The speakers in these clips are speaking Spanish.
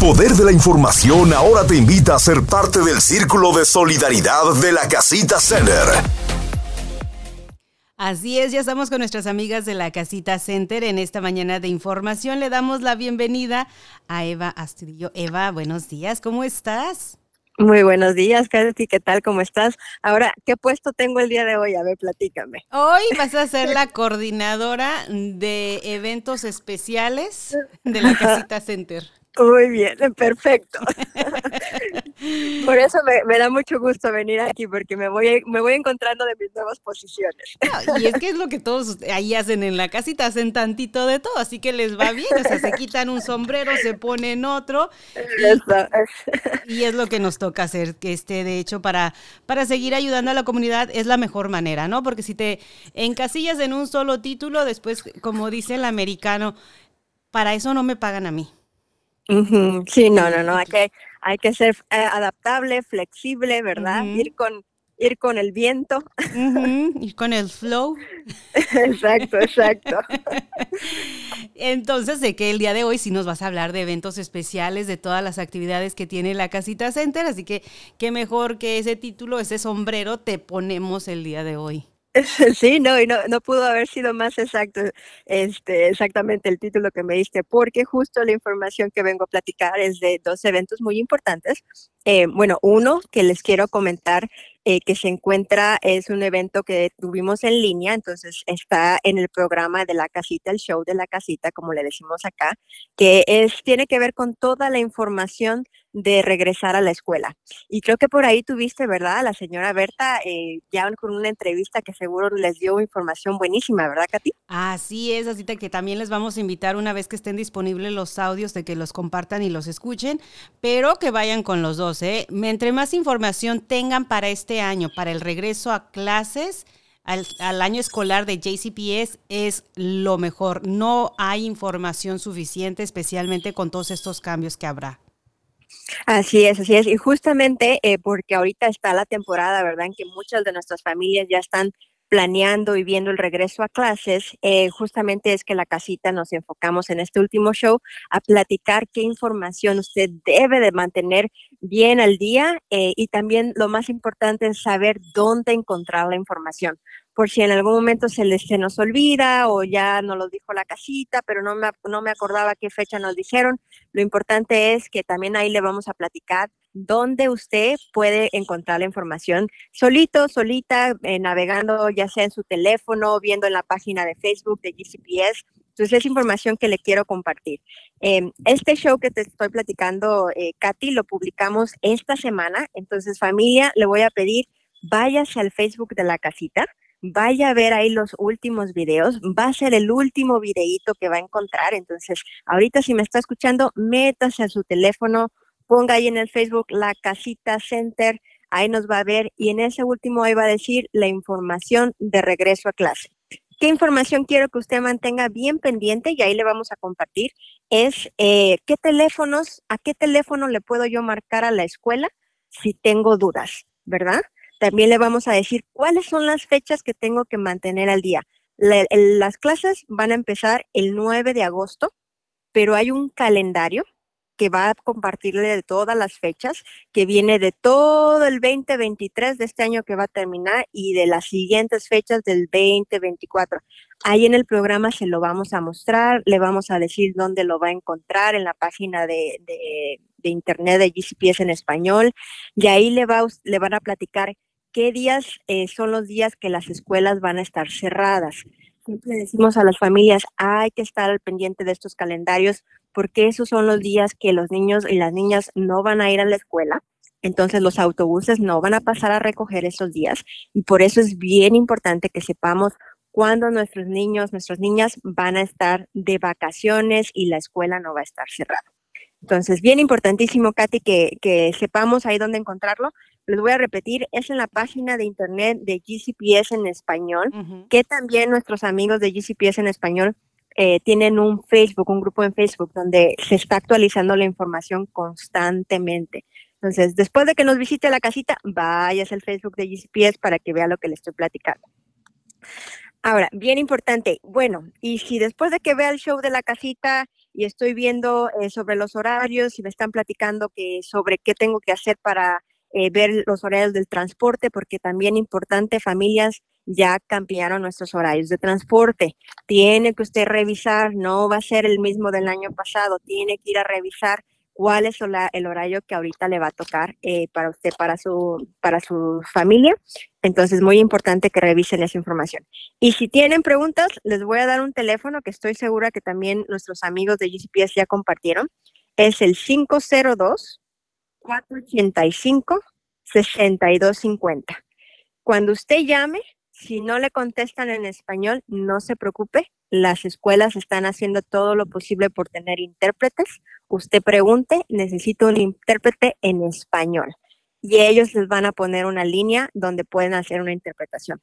poder de la información ahora te invita a ser parte del círculo de solidaridad de la Casita Center. Así es, ya estamos con nuestras amigas de la Casita Center en esta mañana de información. Le damos la bienvenida a Eva Astudillo. Eva, buenos días, ¿cómo estás? Muy buenos días, Katy, ¿qué tal? ¿Cómo estás? Ahora, ¿qué puesto tengo el día de hoy? A ver, platícame. Hoy vas a ser la coordinadora de eventos especiales de la Casita Center. Muy bien, perfecto. Por eso me, da mucho gusto venir aquí, porque me voy, me voy encontrando de mis nuevas posiciones. y es que es lo que todos ahí hacen en la casita, hacen tantito de todo, así que les va bien, o sea, se quitan un sombrero, se ponen otro. Y, y es lo que nos toca hacer, que este, de hecho, para, para seguir ayudando a la comunidad es la mejor manera, ¿no? Porque si te encasillas en un solo título, después, como dice el americano, para eso no me pagan a mí. Sí, no, no, no, hay que, hay que ser eh, adaptable, flexible, ¿verdad? Ir con ir con el viento. ir con el flow. exacto, exacto. Entonces, sé que el día de hoy sí nos vas a hablar de eventos especiales, de todas las actividades que tiene la Casita Center, así que qué mejor que ese título, ese sombrero, te ponemos el día de hoy. Sí, no, y no, no pudo haber sido más exacto, este, exactamente el título que me diste, porque justo la información que vengo a platicar es de dos eventos muy importantes. Eh, bueno, uno que les quiero comentar eh, que se encuentra, es un evento que tuvimos en línea, entonces está en el programa de la casita, el show de la casita, como le decimos acá, que es, tiene que ver con toda la información de regresar a la escuela. Y creo que por ahí tuviste, ¿verdad? La señora Berta, eh, ya con una entrevista que seguro les dio información buenísima, ¿verdad, Katy? Así es, así que también les vamos a invitar una vez que estén disponibles los audios de que los compartan y los escuchen, pero que vayan con los dos, ¿eh? Entre más información tengan para este año, para el regreso a clases, al, al, año escolar de JCPS es lo mejor. No hay información suficiente, especialmente con todos estos cambios que habrá. Así es, así es. Y justamente eh, porque ahorita está la temporada, ¿verdad? En que muchas de nuestras familias ya están planeando y viendo el regreso a clases, eh, justamente es que la casita nos enfocamos en este último show a platicar qué información usted debe de mantener bien al día eh, y también lo más importante es saber dónde encontrar la información por si en algún momento se, les, se nos olvida o ya nos lo dijo la casita, pero no me, no me acordaba qué fecha nos dijeron. Lo importante es que también ahí le vamos a platicar dónde usted puede encontrar la información solito, solita, eh, navegando ya sea en su teléfono, viendo en la página de Facebook de GCPS. Entonces es información que le quiero compartir. Em, este show que te estoy platicando, eh, Katy, lo publicamos esta semana. Entonces familia, le voy a pedir, váyase al Facebook de la casita vaya a ver ahí los últimos videos, va a ser el último videíto que va a encontrar, entonces ahorita si me está escuchando, métase a su teléfono, ponga ahí en el Facebook la casita center, ahí nos va a ver y en ese último ahí va a decir la información de regreso a clase. ¿Qué información quiero que usted mantenga bien pendiente y ahí le vamos a compartir? Es eh, qué teléfonos, a qué teléfono le puedo yo marcar a la escuela si tengo dudas, ¿verdad? También le vamos a decir cuáles son las fechas que tengo que mantener al día. las clases van a empezar el 9 de agosto, pero hay un calendario que va a compartirle de todas las fechas, que viene de todo el 2023 de este año que va a terminar y de las siguientes fechas del 2024. Ahí en el programa se lo vamos a mostrar, le vamos a decir dónde lo va a encontrar en la página de, internet de GCPS en español y ahí le, va, le van a platicar qué días eh, son los días que las escuelas van a estar cerradas. Siempre decimos a las familias, hay que estar al pendiente de estos calendarios porque esos son los días que los niños y las niñas no van a ir a la escuela. Entonces los autobuses no van a pasar a recoger esos días y por eso es bien importante que sepamos cuándo nuestros niños, nuestras niñas van a estar de vacaciones y la escuela no va a estar cerrada. Entonces, bien importantísimo, Katy, que, que sepamos ahí dónde encontrarlo les voy a repetir, es en la página de internet de GCPS en español, que también nuestros amigos de GCPS en español eh, tienen un Facebook, un grupo en Facebook donde se está actualizando la información constantemente. Entonces, después de que nos visite la casita, vayas al Facebook de GCPS para que vea lo que le estoy platicando. Ahora, bien importante, bueno, y si después de que vea el show de la casita y estoy viendo eh, sobre los horarios y me están platicando que sobre qué tengo que hacer para eh, ver los horarios del transporte, porque también importante, familias ya cambiaron nuestros horarios de transporte. Tiene que usted revisar, no va a ser el mismo del año pasado, tiene que ir a revisar cuál es el horario que ahorita le va a tocar eh, para usted, para su, para su familia. Entonces, muy importante que revisen esa información. Y si tienen preguntas, les voy a dar un teléfono que estoy segura que también nuestros amigos de GCPS ya compartieron. Es el 502 485 6250. Cuando usted llame, si no le contestan en español, no se preocupe. Las escuelas están haciendo todo lo posible por tener intérpretes. Usted pregunte, necesito un intérprete en español. Y ellos les van a poner una línea donde pueden hacer una interpretación.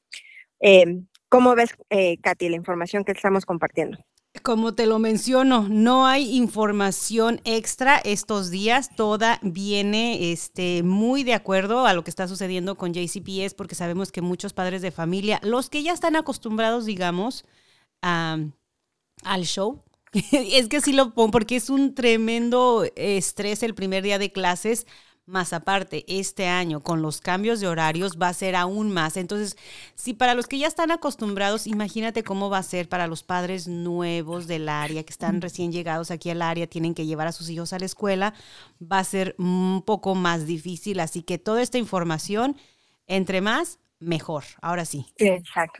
Eh, ¿Cómo ves, eh, Katy, la información que estamos compartiendo? Como te lo menciono, no hay información extra estos días. Toda viene este, muy de acuerdo a lo que está sucediendo con JCPS, porque sabemos que muchos padres de familia, los que ya están acostumbrados, digamos, al show, es que sí lo pongo, porque es un tremendo estrés el primer día de clases más aparte, este año con los cambios de horarios va a ser aún más. Entonces, si para los que ya están acostumbrados, imagínate cómo va a ser para los padres nuevos del área, que están recién llegados aquí al área, tienen que llevar a sus hijos a la escuela, va a ser un poco más difícil. Así que toda esta información, entre más, mejor. Ahora sí.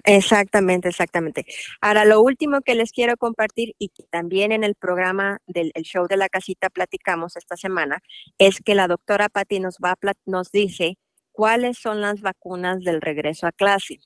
exactamente, exactamente. Ahora, lo último que les quiero compartir y que también en el programa del show de la casita platicamos esta semana es que la doctora Patti nos va nos dice cuáles son las vacunas del regreso a clase.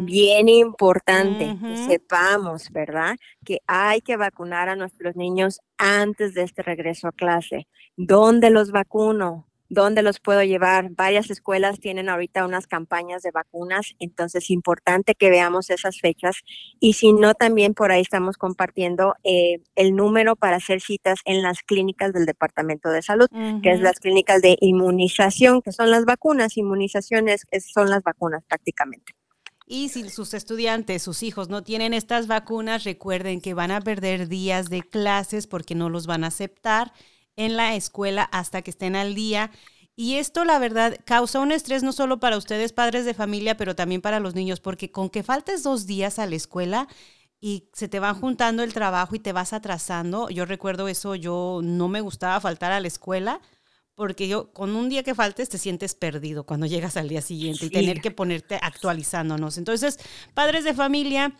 Bien importante que sepamos, ¿verdad? Que hay que vacunar a nuestros niños antes de este regreso a clase. ¿Dónde los vacuno? Dónde los puedo llevar. Varias escuelas tienen ahorita unas campañas de vacunas, entonces es importante que veamos esas fechas. Y si no, también por ahí estamos compartiendo eh, el número para hacer citas en las clínicas del Departamento de Salud, que es las clínicas de inmunización, que son las vacunas. Inmunizaciones son las vacunas prácticamente. Y si sus estudiantes, sus hijos no tienen estas vacunas, recuerden que van a perder días de clases porque no los van a aceptar en la escuela hasta que estén al día. Y esto, la verdad, causa un estrés no solo para ustedes, padres de familia, pero también para los niños, porque con que faltes dos días a la escuela y se te van juntando el trabajo y te vas atrasando, yo recuerdo eso, yo no me gustaba faltar a la escuela, porque yo con un día que faltes te sientes perdido cuando llegas al día siguiente y tener que ponerte actualizándonos. Entonces, padres de familia,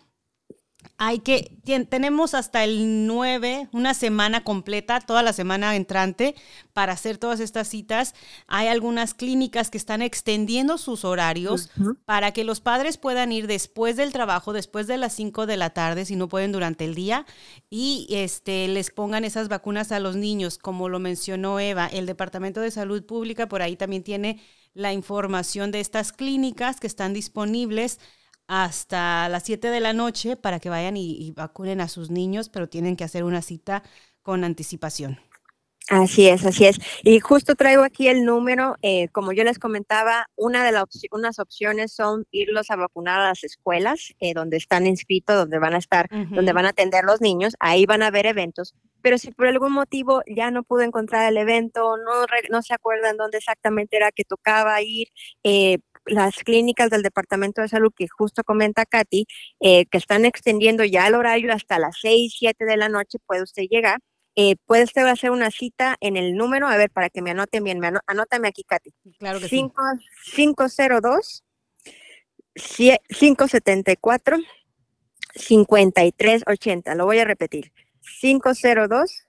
hay que, tenemos hasta el 9, una semana completa, toda la semana entrante, para hacer todas estas citas. Hay algunas clínicas que están extendiendo sus horarios para que los padres puedan ir después del trabajo, después de las 5 de la tarde, si no pueden durante el día, y este, les pongan esas vacunas a los niños. Como lo mencionó Eva, el Departamento de Salud Pública por ahí también tiene la información de estas clínicas que están disponibles hasta las 7 de la noche para que vayan y, vacunen a sus niños, pero tienen que hacer una cita con anticipación. Así es, así es. Y justo traigo aquí el número, eh, como yo les comentaba, una de las unas opciones son irlos a vacunar a las escuelas eh, donde están inscritos, donde van a estar, donde van a atender los niños, ahí van a haber eventos. Pero si por algún motivo ya no pudo encontrar el evento, no, no se acuerdan dónde exactamente era que tocaba ir, eh, las clínicas del Departamento de Salud que justo comenta Katy, eh, que están extendiendo ya el horario hasta las 6, 7 de la noche, puede usted llegar. Eh, puede usted hacer una cita en el número, a ver, para que me anoten bien, me anótame aquí, Katy. Claro que 5, sí. 502 574 5380. Lo voy a repetir. 502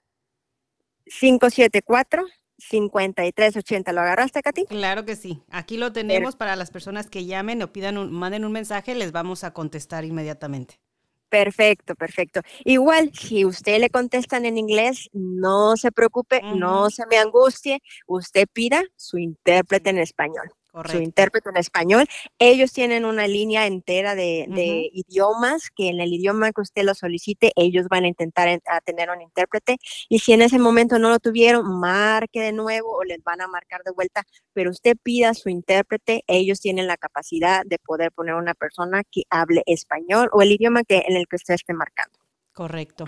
574 5380. ¿Lo agarraste, Katy? Claro que sí. Aquí lo tenemos para las personas que llamen o pidan un, manden un mensaje, les vamos a contestar inmediatamente. Perfecto, perfecto. Igual, si usted le contestan en inglés, no se preocupe, no se me angustie, usted pida su intérprete en español su intérprete en español. Ellos tienen una línea entera de, idiomas que en el idioma que usted lo solicite, ellos van a intentar a tener un intérprete. Y si en ese momento no lo tuvieron, marque de nuevo o les van a marcar de vuelta, pero usted pida su intérprete, ellos tienen la capacidad de poder poner una persona que hable español o el idioma que, en el que usted esté marcando. Correcto.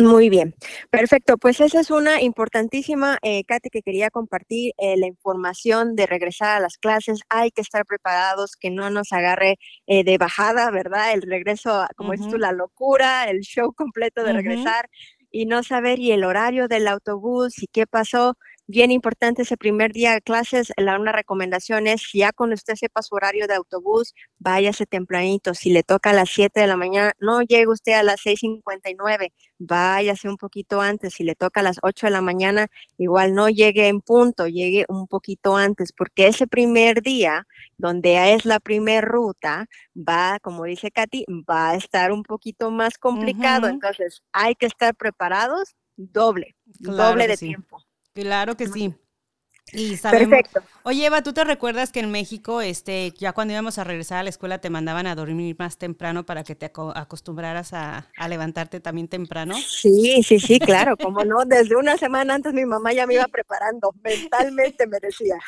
Muy bien, perfecto. Pues esa es una importantísima, eh, Katy, que quería compartir, eh, la información de regresar a las clases. Hay que estar preparados, que no nos agarre eh, de bajada, ¿verdad? El regreso, como dices tú, la locura, el show completo de regresar y no saber y el horario del autobús y qué pasó bien importante ese primer día de clases, la, una recomendación es, ya cuando usted sepa su horario de autobús, váyase tempranito. Si le toca a las 7 de la mañana, no llegue usted a las 6.59, váyase un poquito antes. Si le toca a las 8 de la mañana, igual no llegue en punto, llegue un poquito antes, porque ese primer día, donde es la primera ruta, va, como dice Katy, va a estar un poquito más complicado. Entonces, hay que estar preparados doble, doble de tiempo. Claro que sí. Y sabemos, Perfecto. Oye, Eva, ¿tú te recuerdas que en México, este, ya cuando íbamos a regresar a la escuela, te mandaban a dormir más temprano para que te acostumbraras a, levantarte también temprano? Sí, sí, sí, claro, como no, desde una semana antes mi mamá ya me iba preparando, mentalmente me decía.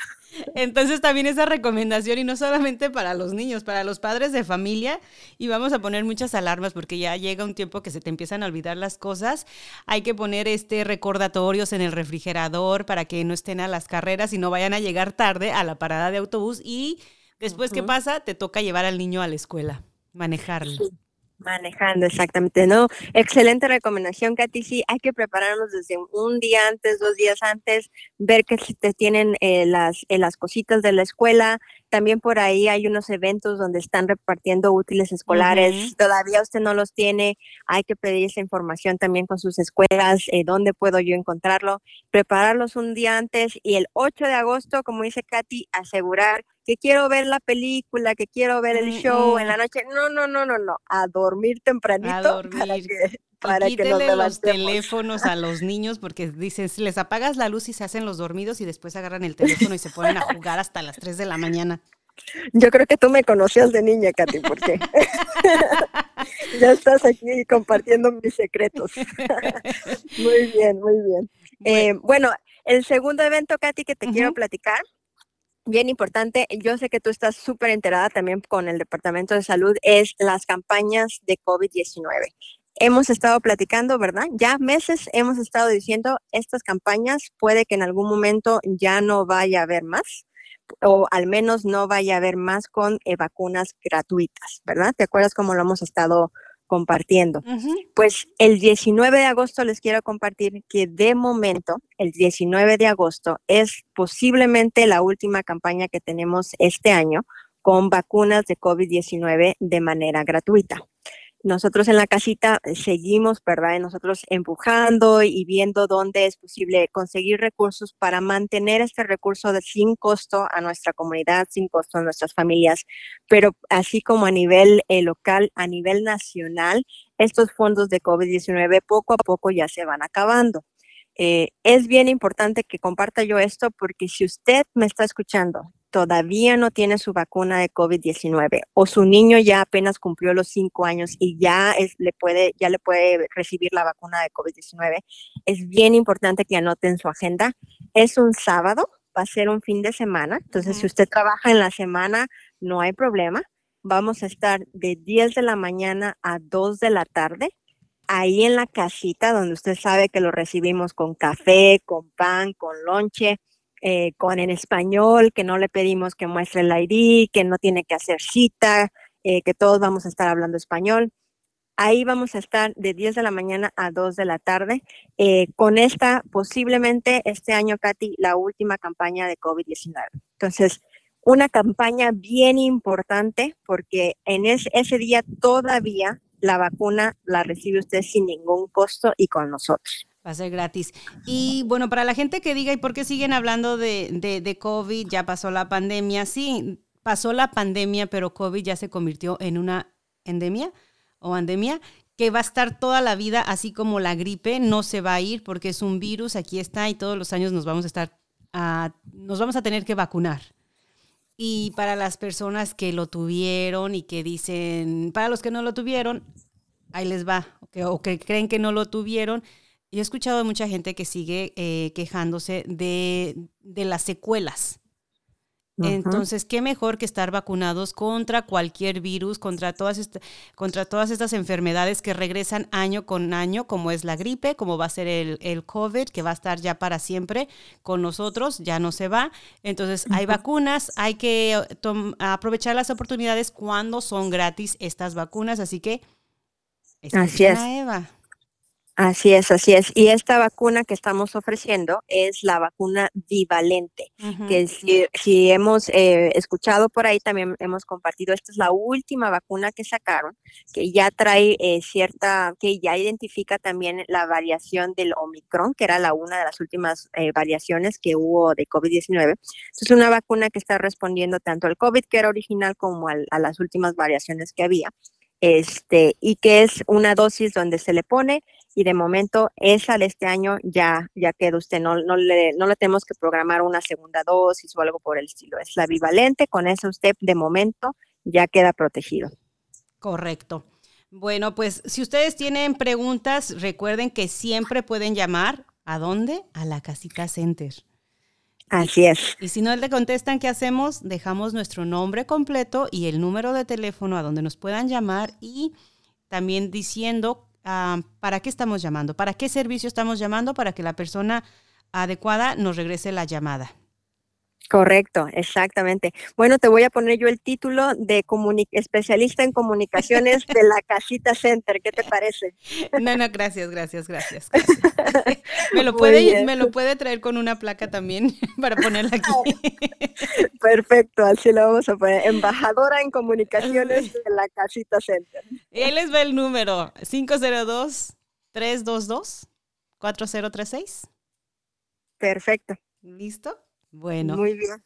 Entonces también esa recomendación, y no solamente para los niños, para los padres de familia, y vamos a poner muchas alarmas porque ya llega un tiempo que se te empiezan a olvidar las cosas. Hay que poner este recordatorios en el refrigerador para que no estén a las carreras y no vayan a llegar tarde a la parada de autobús y después, ¿qué pasa? Te toca llevar al niño a la escuela, manejarlo. Manejando, exactamente, ¿no? Excelente recomendación, Katy. Sí, hay que prepararnos desde un día antes, dos días antes, ver que te tienen eh, las, eh, las cositas de la escuela. También por ahí hay unos eventos donde están repartiendo útiles escolares. Todavía usted no los tiene, hay que pedir esa información también con sus escuelas, eh, dónde puedo yo encontrarlo. Prepararlos un día antes y el 8 de agosto, como dice Katy, asegurar que quiero ver la película, que quiero ver el show en la noche. No, no, no, no, no. A dormir tempranito. A dormir. Para que, para los teléfonos a los niños porque dicen, si les apagas la luz y se hacen los dormidos y después agarran el teléfono y se ponen a jugar hasta las 3 de la mañana. Yo creo que tú me conocías de niña, Katy, porque ya estás aquí compartiendo mis secretos. muy bien, muy bien. Eh, bueno, el segundo evento, Katy, que te quiero platicar bien importante, yo sé que tú estás súper enterada también con el Departamento de Salud, es las campañas de COVID-19. Hemos estado platicando, ¿verdad? Ya meses hemos estado diciendo, estas campañas puede que en algún momento ya no vaya a haber más o al menos no vaya a haber más con eh, vacunas gratuitas, ¿verdad? ¿Te acuerdas cómo lo hemos estado compartiendo. Pues el 19 de agosto les quiero compartir que de momento, el 19 de agosto es posiblemente la última campaña que tenemos este año con vacunas de COVID-19 de manera gratuita nosotros en la casita eh, seguimos, ¿verdad? Nosotros empujando y viendo dónde es posible conseguir recursos para mantener este recurso de sin costo a nuestra comunidad, sin costo a nuestras familias, pero así como a nivel eh, local, a nivel nacional, estos fondos de COVID-19 poco a poco ya se van acabando. Eh, es bien importante que comparta yo esto porque si usted me está escuchando todavía no tiene su vacuna de COVID-19 o su niño ya apenas cumplió los cinco años y ya, es, le, puede, ya le puede recibir la vacuna de COVID-19, es bien importante que anoten su agenda. Es un sábado, va a ser un fin de semana, entonces si usted trabaja en la semana, no hay problema. Vamos a estar de 10 de la mañana a 2 de la tarde ahí en la casita donde usted sabe que lo recibimos con café, con pan, con lonche eh, con en español, que no le pedimos que muestre el ID, que no tiene que hacer cita, eh, que todos vamos a estar hablando español. Ahí vamos a estar de 10 de la mañana a 2 de la tarde eh, con esta, posiblemente este año, Katy, la última campaña de COVID-19. Entonces, una campaña bien importante porque en ese día todavía la vacuna la recibe usted sin ningún costo y con nosotros. Va a ser gratis. Y bueno, para la gente que diga, ¿y por qué siguen hablando de, de, COVID? Ya pasó la pandemia. Sí, pasó la pandemia, pero COVID ya se convirtió en una endemia o pandemia que va a estar toda la vida, así como la gripe, no se va a ir porque es un virus, aquí está y todos los años nos vamos a estar, a, nos vamos a tener que vacunar. Y para las personas que lo tuvieron y que dicen, para los que no lo tuvieron, ahí les va, o que creen que no lo tuvieron, yo he escuchado a mucha gente que sigue eh, quejándose de, las secuelas. Entonces, qué mejor que estar vacunados contra cualquier virus, contra todas, contra todas estas enfermedades que regresan año con año, como es la gripe, como va a ser el, el COVID, que va a estar ya para siempre con nosotros, ya no se va. Entonces, hay vacunas, hay que aprovechar las oportunidades cuando son gratis estas vacunas, así que... Así es. Eva. Así es, así es. Y esta vacuna que estamos ofreciendo es la vacuna bivalente, que si, hemos eh, escuchado por ahí, también hemos compartido, esta es la última vacuna que sacaron, que ya trae eh, cierta, que ya identifica también la variación del Omicron, que era la una de las últimas eh, variaciones que hubo de COVID-19. Es una vacuna que está respondiendo tanto al COVID, que era original, como a las últimas variaciones que había. Este, y que es una dosis donde se le pone y de momento esa de este año ya, ya queda usted, no, no, le, no le tenemos que programar una segunda dosis o algo por el estilo, es la bivalente, con eso usted de momento ya queda protegido. Correcto. Bueno, pues si ustedes tienen preguntas, recuerden que siempre pueden llamar. ¿A dónde? A la casita Center. Así es. Y si no le contestan, ¿qué hacemos? Dejamos nuestro nombre completo y el número de teléfono a donde nos puedan llamar y también diciendo Para qué estamos llamando, para qué servicio estamos llamando, para que la persona adecuada nos regrese la llamada. Correcto, exactamente. Bueno, te voy a poner yo el título de especialista en comunicaciones de la Casita Center. ¿Qué te parece? No, no, gracias, gracias, gracias. Me lo puede, me lo puede traer con una placa también para ponerla aquí. Perfecto, así lo vamos a poner. Embajadora en comunicaciones de la Casita Center. Y ahí les va el número 502 322 4036. Perfecto. ¿Listo? Bueno. Muy bien.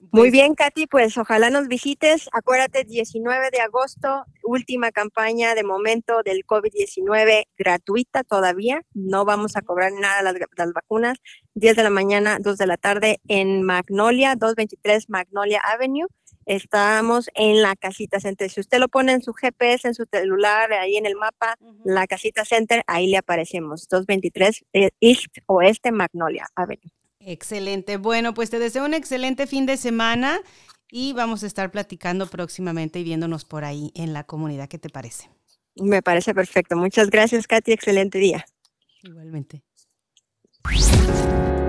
Muy pues bien, Katy, pues ojalá nos visites. Acuérdate, 19 de agosto, última campaña de momento del COVID-19 gratuita todavía. No vamos a cobrar nada las, las, vacunas. 10 de la mañana, 2 de la tarde en Magnolia, 223 Magnolia Avenue. Estamos en la casita center. Si usted lo pone en su GPS, en su celular, ahí en el mapa, la casita center, ahí le aparecemos. 223 eh, East Oeste Magnolia Avenue. Excelente. Bueno, pues te deseo un excelente fin de semana y vamos a estar platicando próximamente y viéndonos por ahí en la comunidad. ¿Qué te parece? Me parece perfecto. Muchas gracias, Katy. Excelente día. Igualmente.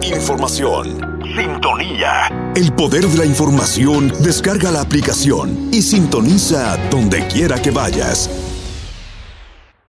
Información. Sintonía. El poder de la información. Descarga la aplicación y sintoniza donde quiera que vayas.